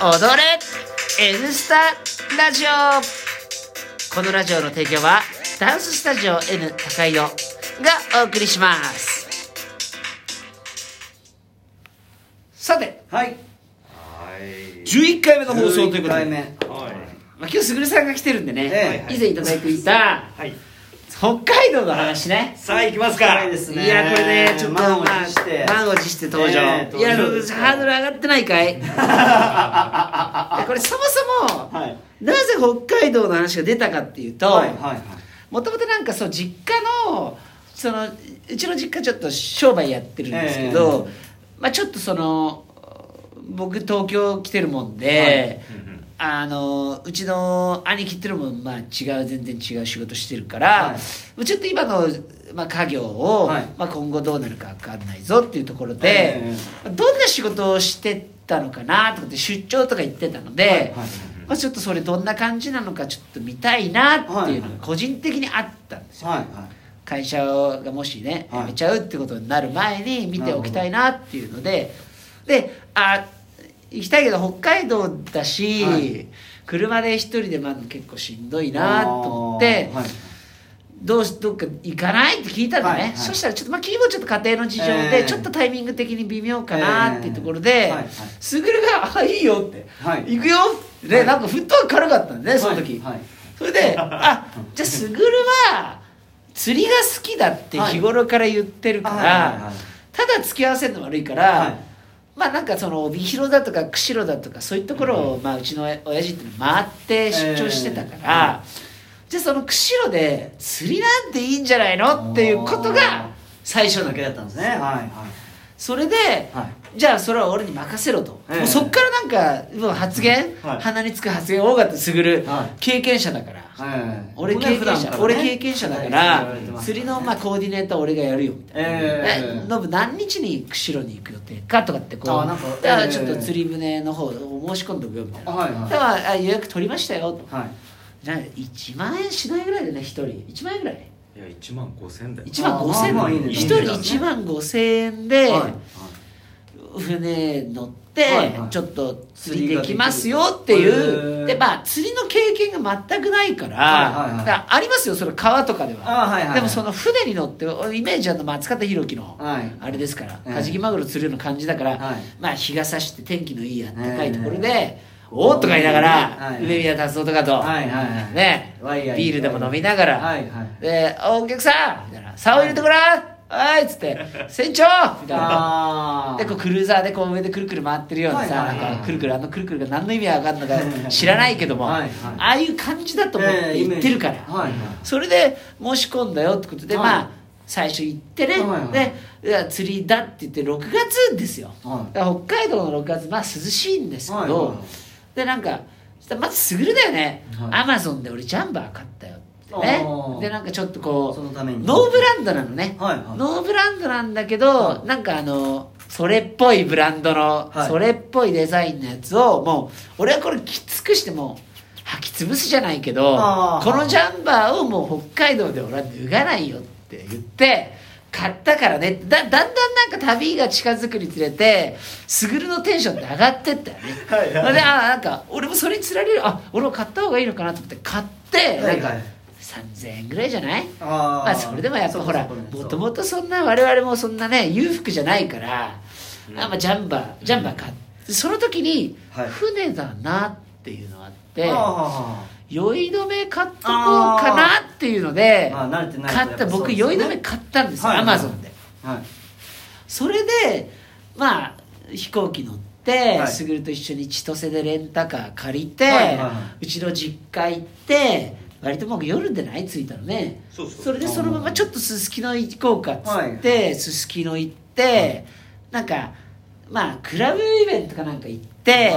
踊れ N スタラジオ。このラジオの提供はダンススタジオ N 高井戸がお送りします。さてはい。11回目の放送ということで、11回目。まあ、今日すぐるさんが来てるんでね、え以前いただいていたはい。北海道の話ね。さあ行きますか。いですね。いやこれねちょっと満をまあ持して。満を持して登場、ええいやハードル上がってないかい？これそもそも、はい。なぜ北海道の話が出たかっていうと、もともとなんかそう実家のそのうちの実家ちょっと商売やってるんですけど、まあちょっとその僕東京来てるもんで、あのうちの兄貴っていうのもまあ違う全然違う仕事してるから、はい。ちょっと今の、まあ、家業を、はい。まあ、今後どうなるか分かんないぞっていうところで、えどんな仕事をしてたのかなとかって出張とか行ってたので、はい。はい。まあ、ちょっとそれどんな感じなのかちょっと見たいなっていうのが個人的にあったんですよ、はい。はい。会社がもしねはい。辞めちゃうってことになる前に見ておきたいなっていうのでであ行きたいけど北海道だし、はい。車で一人でまず結構しんどいなと思って、あーはい。どうしどっか行かないって聞いたのね、はいはい。そしたらちょっとまあ君もちょっと家庭の事情で、ええ。ちょっとタイミング的に微妙かなっていうところで、すぐるが「あいいよ」って「はい。行くよ」って、はい。なんかフットワーク軽かったんでねその時、それで「あじゃあすぐるは釣りが好きだって日頃から言ってるから、ただ付き合わせるの悪いから、はいまあなんかその帯広だとか釧路だとかそういうところを、まあ、うちの親父って回って出張してたから、じゃあその釧路で釣りなんていいんじゃないのっていうことが最初のだけだったんですね。はいはい。それで、はいじゃあそれは俺に任せろと、ええ。もうそっからなんかもう発言、はい。鼻につく発言多かったすぐる、はい。経験者だから、はい俺ね。経験者、ね俺経験者だかはい。ら、言われてます釣りのまあコーディネーター俺がやるよみたいな。ええ。ノブ何日に釧路に行く予定かとかってこうあなんかだからええ。ちょっと釣り船の方を申し込んでおくよみたいな、はいはい。だからあ予約取りましたよと。はい。じゃあ1万円しないぐらいでね1人。1万円ぐらいいや一万五千だよ。1万あ5千まあまあいいね。1人1万5千円ではい船乗ってちょっと釣りできますよっていう。でまあ釣りの経験が全くないから,、ありますよその川とかでは。でもその船に乗ってイメージあるの松方弘樹のはい。あれですから、ええ。カジキマグロ釣るような感じだから、はい。まあ日が差して天気のいいあったかいところで、えおーっとか言いながら、はい梅宮達夫とかと、ねビールでも飲みながら、で「お客さん!」みたいな「竿入れてごらんはい」っつって「船長!」みたいな。あでこうクルーザーでこう上でくるくる回ってるようなさ、なんかくるくるあのくるくるが何の意味わかんのか知らないけども、はいはい。ああいう感じだと思って言ってるから、はいはい。それで申し込んだよってことで、はい。まあ最初行ってね、はいはい。釣りだって言って6月ですよ、はい。北海道の6月まあ涼しいんですけど、はいはい。はいでなんかまずすぐるだよね、はい。アマゾンで俺ジャンバー買ったよって。あね。ー。でなんかちょっとこうそのために。ノーブランドなのね、はいはい。ノーブランドなんだけど、なんかあのそれっぽいブランドの、はい。それっぽいデザインのやつをもう俺はこれきつくしてもう履き潰すじゃないけどこのジャンバーをもう北海道で俺は脱がないよって言って買ったからね。だだんだんなんか旅が近づくにつれてスグルのテンションって上がってったよね。はいであなんか俺もそれにつられる。あ俺も買った方がいいのかなと思って買って、はいはい。なんか3000円ぐらいじゃない？あまあそれでもやっぱほらもともとそんな我々もそんなね裕福じゃないから、あまあジャンバージャンバー買ってその時にはい。船だなっていうのがあって、あ酔い止め買っとこうかなっていうので買った僕酔い止め買ったんですよはい。アマゾンで。はい。それでまあ飛行機乗ってはい。すぐると一緒に千歳でレンタカー借りて、はいはいはい。うちの実家行って割ともう夜でない？着いたのね。それでそのままちょっとすすきの行こうかっつってすすきの行ってなんかまあクラブイベントかなんか行って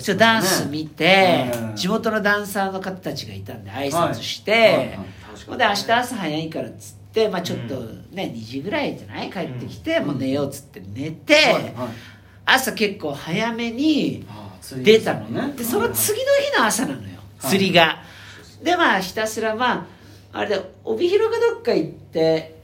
ちょダンス見てうん。地元のダンサーの方たちがいたんで挨拶して、はいはい。はいほんで明日朝早いからっつって、まあ、ちょっとね、2時ぐらいじゃない？帰ってきて、もう寝ようっつって寝て、はいはい。朝結構早めに出たのね。ねでその次の日の朝なのよ。はい釣りが、でまあひたすらまああれで帯広かどっか行って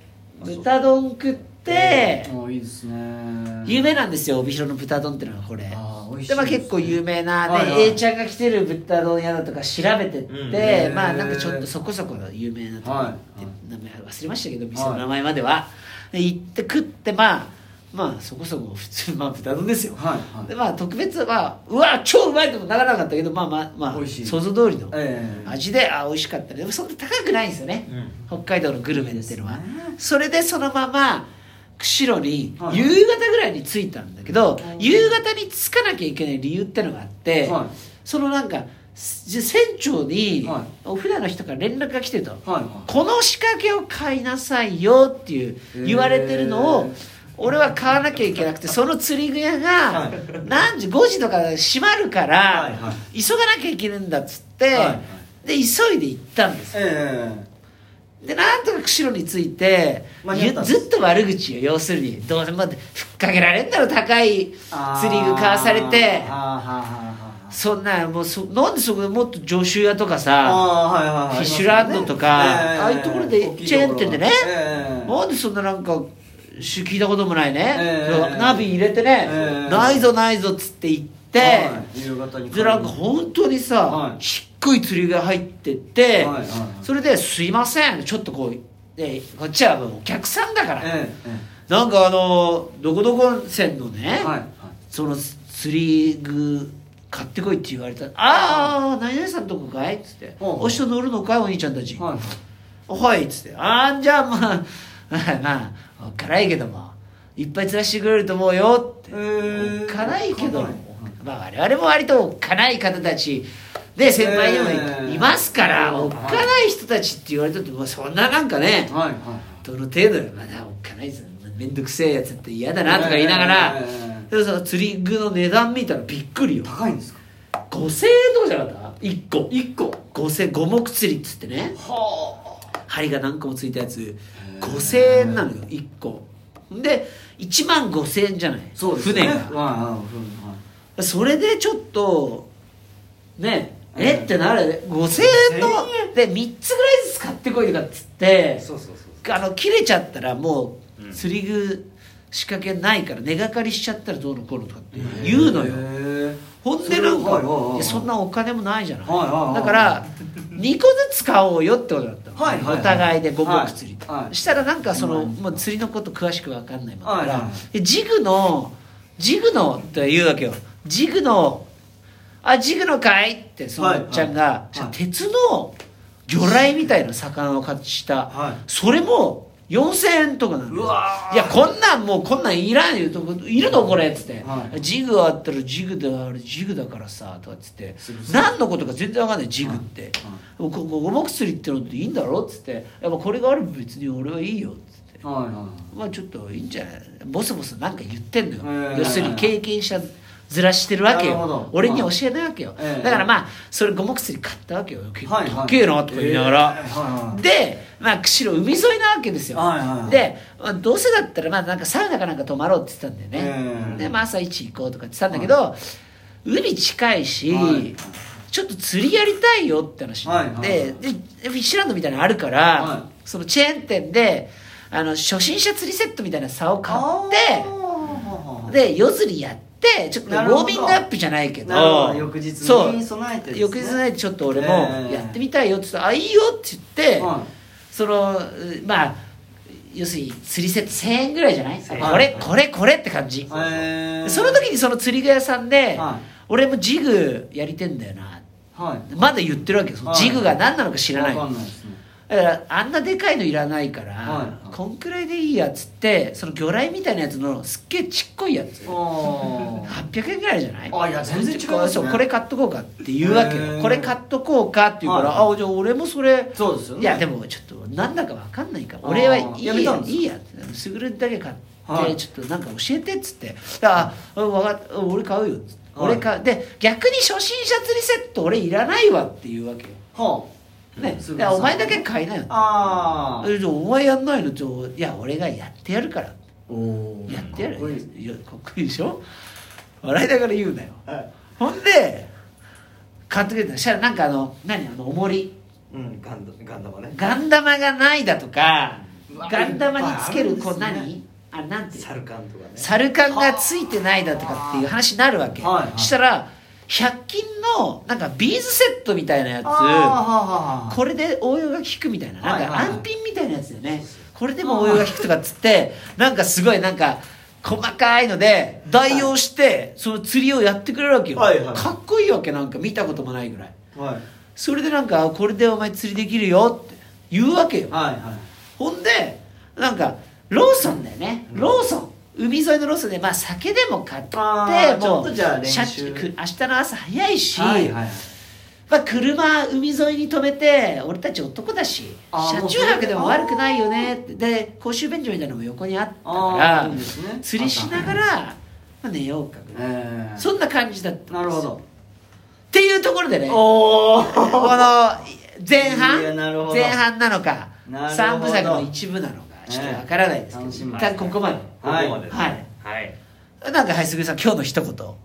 豚丼食ってもういいですね。有名なんですよ帯広の豚丼ってのはこれ。あー美味しいでまあ結構有名なね、はいはい。A ちゃんが来てる豚丼屋だとか調べてって、うん。まあなんかちょっとそこそこ有名なとこ行って、はい。名前忘れましたけど店の名前までは、で行って食ってまあまあそこそこ普通まあ豚丼ですよ、はいはい。でまあ特別はうわ超うまいともならなかったけどまあまあまあ想像通りのええ。味であ美味しかったね。でもそんな高くないんですよね、北海道のグルメっていうのは、ね。それでそのまま釧路にはい。夕方ぐらいに着いたんだけど、うん。夕方に着かなきゃいけない理由ってのがあって、はい。そのなんかす船長に、はい。お船の人から連絡が来てると、はいはい。この仕掛けを買いなさいよっていう言われてるのを、俺は買わなきゃいけなくてその釣り具屋がはい。何時5時とか閉まるから、急がなきゃいけないんだっつって、で急いで行ったんですよ。えでなんとか釧路に着いてずっと悪口よ要するに。どうせまでふっかけられんだろ高いえ釣り具買わされて。そんなもうそなんでそこでもっと常習屋とかさあーはいはいはい。フィッシュランドとかええああいうところでチェーン店でね。ええ。なんでそんななんかし聞いたこともないね、ええ。そうナビ入れてね、ええ。ないぞないぞっつって言って、はい。夕方にでなんか本当にさ、はい。低い釣りが入ってって、はいはいはい。それで「すいません。ちょっとこうでこっちはお客さんだから、えええなんかあのどこどこ線のね、えはいはい。その釣り具買ってこいって言われた「ああ。何々さんとこかい?」っつって「ほうほう。お人乗るのかいお兄ちゃんたち」はいはい」っつって「ああじゃあまあ まあおっかないけどもいっぱい釣らしてくれると思うよ」って。えー。おっかないけどはい。まあ我々も割とおっかない方たちで先輩にもえー。いますから、はい。おっかない人たちって言われたってもうそんななんかねはいはい。どの程度よ。まだおっかないですめんどくせえやつって嫌だなとか言いながら、えー。でもその釣り具の値段見たらびっくりよ。高いんですか？5000円とかじゃなかった？1個。一個。5000五目釣りっつってね。は針が何個もついたやつ。ー5000円なのよ1個。で1万5000円じゃない？そうですね。船が。それでちょっとねうんえってなる。5000円の5000で3つぐらいずつ買ってこいとかっつってあの切れちゃったらもううん釣り具仕掛けないから根がかりしちゃったらどうのこうのとかって言うのよ。へほんでなんかそんなお金もないじゃない。だから2個ずつ買おうよってことだったお互いで五目釣り。したらなんかそのはい。もう釣りのこと詳しく分かんないもんだから。ジグのジグのって言うわけよ。ジグのあジグのかいってそのおっちゃんが、鉄の魚雷みたいな魚を買した、はい。それも4000円とかなのうわー。いやこんなんもうこんなんいらんよといるのこれっつって、はい。ジグあったらジグだあれジグだからさとかっつって。何のことか全然わかんないジグって、はい。ここ五目釣りってのっていいんだろっつって。やっぱこれがあれば別に俺はいいよっつって。はいはいまあちょっといいんじゃない？ボソボソなんか言ってんのよ、ええ。要するに経験者ずらしてるわけよ。俺に教えないわけよ、ええ。だからまあそれ五目釣り買ったわけよ。結構はいはい。高えなとか言いながら、で、まあ、釧路海沿いなわけですよ、はいはいはい。で、まあ、どうせだったらまあなんかサウナかなんか泊まろうって言ってたんだよね、ええで、まあ、朝一行こうとか言ってたんだけど、海近いし、はい。ちょっと釣りやりたいよって話になって、はいはいでフィッシュランドみたいなのあるから、はそのチェーン店であの初心者釣りセットみたいな竿を買ってで夜釣りやってちょっとウォーミングアップじゃないけど翌日に備えてね。翌日ねちょっと俺もええやってみたいよって言ったら「あいいよ」って言って、はそのうまあ要するに釣りセット1000円ぐらいじゃない、円。これこれこれって感じ、その時にその釣り具屋さんで、はい。俺もジグやりてんだよな。はい。まだ言ってるわけよ。そのジグが何なのか知らない、ねだからあんなでかいのいらないから、はい。こんくらいでいいやっつってその魚雷みたいなやつのすっげえちっこいやつ。あ800円ぐらいじゃない？あいや全然違いますね。そうこれ買っとこうかって言うわけよ。これ買っとこうかって言うから、はい。あじゃあ俺もそれそうですよね。いやでもちょっとなんだか分かんないから俺はいいやいいやってすぐるだけ買って、はい。ちょっとなんか教えてっつって。ああ分かった。俺買うよっつって、はい。俺買う。で逆に初心者釣りセット俺いらないわっていうわけよ。はね。すぐでお前だけ買いなよ。ああお前やんないのちょいや俺がやってやるから。おおやってやる。かっこいい。いやかっこいいでしょ？笑いながら言うなよ。はい。ほんで買ってくれた。そしたらなんかあの何？あの重り。うんガンダガンダムね。ガンダマがないだとかガンダマにつけるこういっぱいあるんですね。何？あれなんてサルカンとかね。サルカンがついてないだとかっていう話になるわけ、はいはい。したら100均のなんかビーズセットみたいなやつ。これで応用が効くみたいななんか安品みたいなやつだよね。これでも応用が効くとかっつってなんかすごいなんか細かいので代用してその釣りをやってくれるわけよ、はいはい。かっこいいわけなんか見たこともないぐらい。はい。それでなんかこれでお前釣りできるよって言うわけよ。はいはい。ほんでなんかローソンだよね。ローソン海沿いのローソンでまあ酒でも買ってもう明日の朝早いし、はいはいまあ、車海沿いに止めて俺たち男だし車中泊でも悪くないよね。で公衆便所みたいなのも横にあったあからね。釣りしながら、まあ、寝ようかぐらい。ええ。そんな感じだったなるほど。っていうところでねこの前半？前半なのか三部作の一部なのかちょっとわからないですけど、一旦ここまで。ここまではい。はい。なんかはい。すぐさん今日の一言今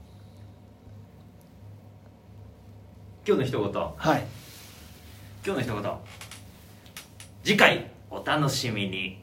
日の一言。はい。今日の一言。次回お楽しみに